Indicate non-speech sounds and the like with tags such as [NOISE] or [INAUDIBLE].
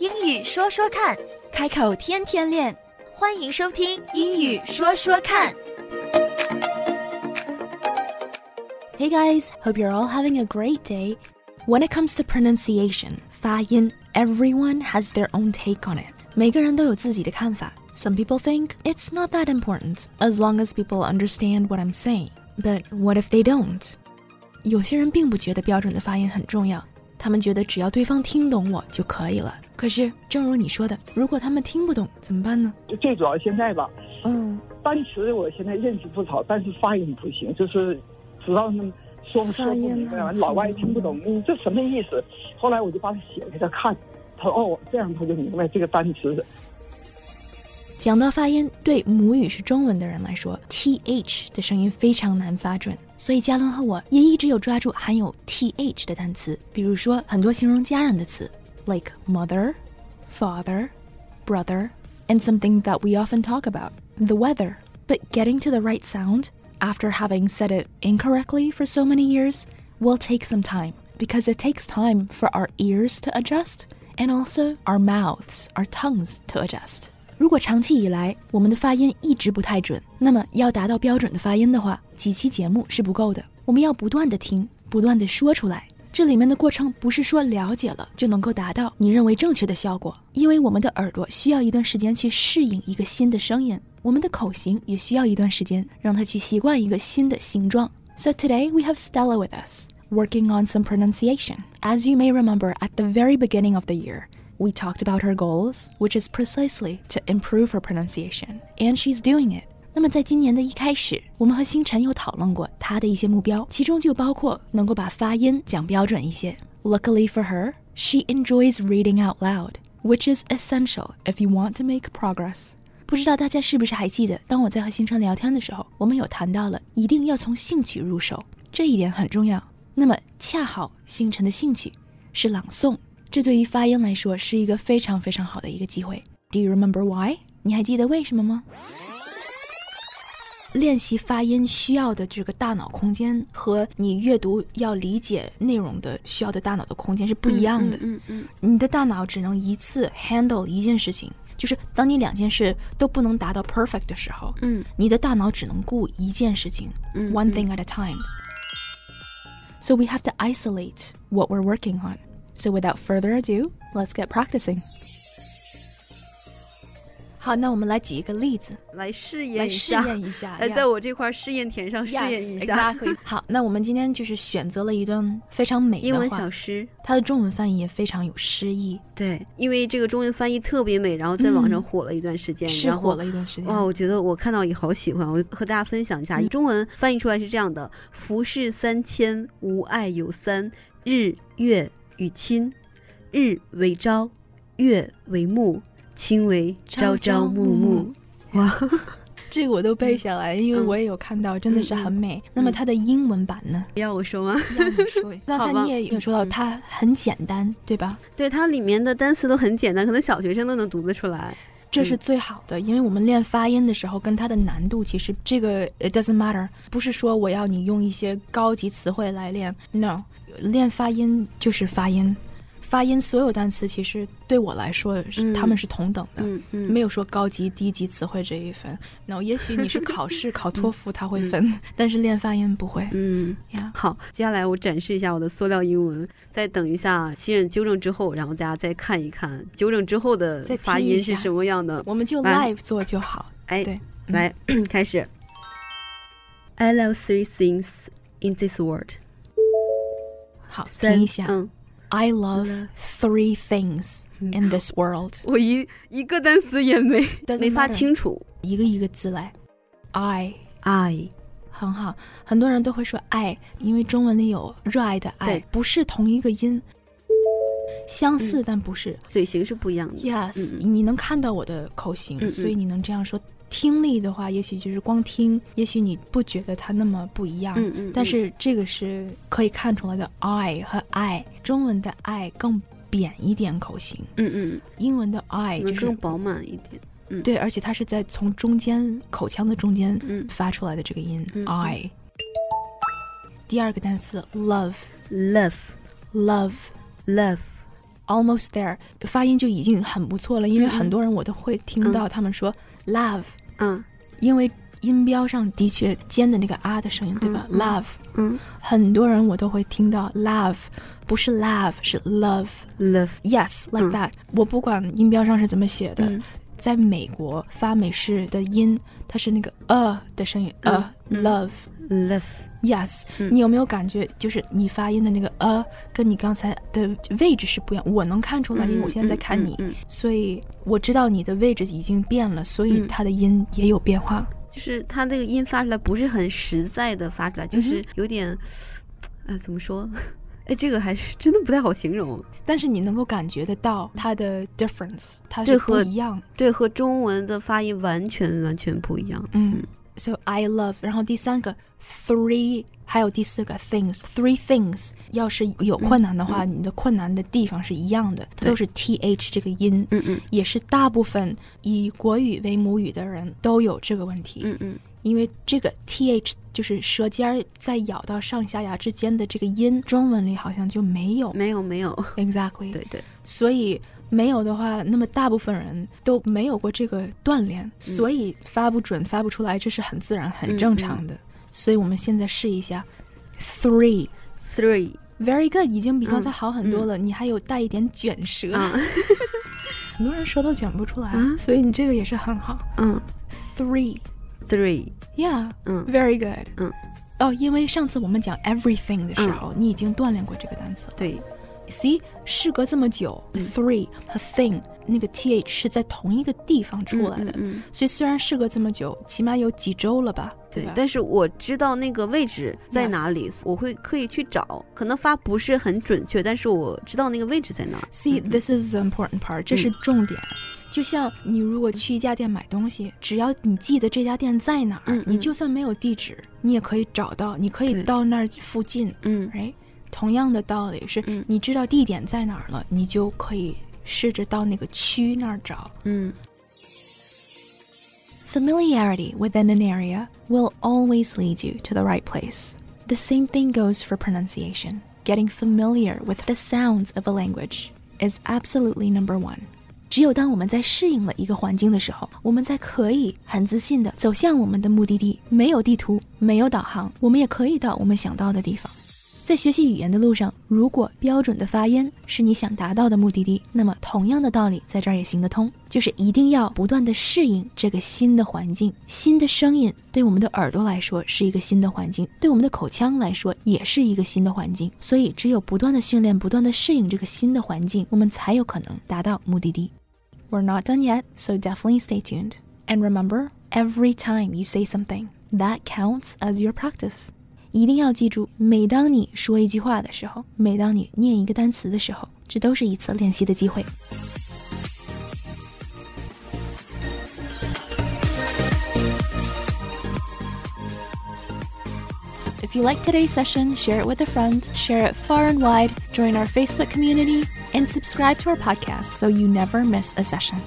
英语说说看，开口天天练。欢迎收听《英语说说看》。 Hey guys, hope you're all having a great day. When it comes to pronunciation, 发音, everyone has their own take on it. 每个人都有自己的看法。Some people think it's not that important as long as people understand what I'm saying. But what if they don't? 有些人并不觉得标准的发音很重要， 他们觉得只要对方听懂我就可以了。可是，正如你说的，如果他们听不懂怎么办呢？最主要现在吧，嗯，单词我现在认识不少，但是发音不行，就是知道他们说说不明白，老外听不懂，你这什么意思？后来我就把它写给他看，他说哦，这样他就明白这个单词。讲到发音，对母语是中文的人来说，th 的声音非常难发准，所以嘉伦和我也一直有抓住含有 th 的单词，比如说很多形容家人的词，like mother、father、brother, and something that we often talk about, the weather. But getting to the right sound after having said it incorrectly for so many years will take some time because it takes time for our ears to adjust and also our mouths, our tongues to adjust. 如果长期以来我们的发音一直不太准，那么要达到标准的发音的话，几期节目是不够的。我们要不断的听，不断的说出来。这里面的过程不是说了解了就能够达到你认为正确的效果，因为我们的耳朵需要一段时间去适应一个新的声音，我们的口型也需要一段时间让它去习惯一个新的形状。So today we have Stella with us, working on some pronunciation. As you may remember at the very beginning of the year, we talked about her goals, which is precisely to improve her pronunciation, and she's doing it. 那么在今年的一开始，我们和星辰有讨论过她的一些目标，其中就包括能够把发音讲标准一些。Luckily for her, she enjoys reading out loud, which is essential if you want to make progress. 不知道大家是不是还记得，当我在和星辰聊天的时候，我们有谈到了一定要从兴趣入手，这一点很重要。那么恰好星辰的兴趣是朗诵， 这对于发音来说是一个非常非常好的一个机会。Do you remember why？你还记得为什么吗？练习发音需要的这个大脑空间和你阅读要理解内容的需要的大脑的空间是不一样的。嗯嗯你的大脑只能一次 handle 一件事情，就是当你两件事都不能达到 perfect 的时候，嗯你的大脑只能顾一件事情、嗯 o n e thing at a time. So we have to isolate what we're working on. So without further ado, let's get practicing. 好，那我们来举一个例子，来试验来试一下，验一下。来 [LAUGHS] 在我这块试验田上试验一 Yes, 下 [LAUGHS] exactly. 好，那我们今天就是选择了一段非常美英文，小诗。它的中文翻译也非常有诗意，对，因为这个中文翻译特别美，然后在网上嗯火了一段时间，然后是火了一段时间。哇，我觉得我看到也好喜欢，我和大家分享一下。嗯中文翻译出来是这样的：浮世三千，无爱有三，日月与亲，日为朝，月为暮，亲为朝朝暮暮。哇，[LAUGHS] 这个我都背下来，因为嗯我也有看到，真的是很美。那么它的英文版呢？要我说吗？要你说，[LAUGHS] 刚才你也有说到，嗯它很简单，对吧？对，它里面的单词都很简单，可能小学生都能读得出来。这是最好的，因为我们练发音的时候，跟它的难度其实这个 it doesn't matter，不是说我要你用一些高级词汇来练，no，练发音就是发音，发音所有单词其实对我来说他们是同等的。嗯嗯，没有说高级、低级词汇这一分，no，也许你是考试 [LAUGHS] 考托福他会分，但是练发音不会嗯。呀。好，接下来我展示一下我的塑料英文，再等一下新人纠正之后，然后大家再看一看纠正之后的再发音是什么样的。我们就 live 做就好。哎，对，嗯来 [CLEARS THROAT] 开始。I love three things in this world。好，三听一下。嗯，I love three things in this world。我一一个单词也没没发清楚。一个一个字来。I I 很好，很多人都会说爱，因为中文里有热爱的爱，不是同一个音，相似但不是。嘴型是不一样的。Yes，、嗯你能看到我的口型，所以你能这样说。听力的话，也许就是光听，也许你不觉得它那么不一样，嗯嗯，但是这个是可以看出来的。I 和 i，，中文的 i 更扁一点口型，嗯嗯，英文的 I 就是更饱满一点。对，而且它是在从中间口腔的中间嗯。发出来的这个音、嗯 I。第二个单词 love，love love love almost there，发音就已经很不错了。因为很多人我都会听到他们说 love，嗯因为音标上的确尖的那个啊的声音，对吧？嗯嗯？love，嗯。很多人我都会听到 love，不是 love 是 love。，love，Yes, like 嗯。that、我不管音标上是怎么写的，嗯。在美国发美式的音，它是那个呃的声音，嗯。呃、嗯。love。love，Yes，、嗯你有没有感觉，就是你发音的那个呃，跟你刚才的位置是不一样？我能看出来，因为我现在在看你，嗯嗯嗯所以我知道你的位置已经变了，所以嗯它的音也有变化。就是它那个音发出来不是很实在的发出来，就是有点，呃，怎么说？[LAUGHS] 哎，这个还是真的不太好形容。但是你能够感觉得到它的 difference，它是不和一样。对，和中文的发音完全完全不一样。嗯，so I love，然后第三个 three，还有第四个 things，three things。要是有困难的话，你的困难的地方是一样的，它都是 th 这个音，嗯嗯也是大部分以国语为母语的人都有这个问题。嗯嗯因为这个 th 就是舌尖儿在咬到上下牙之间的这个音，中文里好像就没有。没有没有，Exactly，对对，所以没有的话，那么大部分人都没有过这个锻炼，所以发不准、发不出来，这是很自然、很正常的。所以我们现在试一下，three。three Very good，已经比刚才嗯好很多了。你还有带一点卷舌，啊。[LAUGHS] 很多人舌头卷不出来，啊？所以你这个也是很好。嗯。Three，yeah，very three 嗯 good。嗯，哦，因为上次我们讲 everything 的时候，你已经锻炼过这个单词了。对 See，事隔这么久、嗯 t h r e e 和 thing 那个 th 是在同一个地方出来的，嗯嗯所以虽然事隔这么久，起码有几周了吧，吧？对但是我知道那个位置在哪里我会刻意去找，可能发不是很准确，但是我知道那个位置在哪儿。See, 嗯 this is the important part，这是重点。就像你如果去一家店买东西，只要你记得这家店在哪儿，嗯嗯你就算没有地址，你也可以找到，你可以对到那儿附近嗯，right？同样的道理是，嗯你知道地点在哪儿了，你就可以试着到那个区那儿找。嗯 Familiarity within an area will always lead you to the right place. The same thing goes for pronunciation. Getting familiar with the sounds of a language is absolutely number one. 只有当我们在适应了一个环境的时候，我们才可以很自信的走向我们的目的地。没有地图，没有导航，我们也可以到我们想到的地方。在学习语言的路上，如果标准的发音是你想达到的目的地，那么同样的道理在这儿也行得通，就是一定要不断的适应这个新的环境。新的声音对我们的耳朵来说是一个新的环境，对我们的口腔来说也是一个新的环境。所以，只有不断的训练，不断的适应这个新的环境，我们才有可能达到目的地。We're not done yet, so definitely stay tuned. And remember, every time you say something, that counts as your practice. 一定要记住，每当你说一句话的时候，每当你念一个单词的时候，这都是一次练习的机会。If you like today's session, share it with a friend, share it far and wide, join our Facebook community, and subscribe to our podcast so you never miss a session.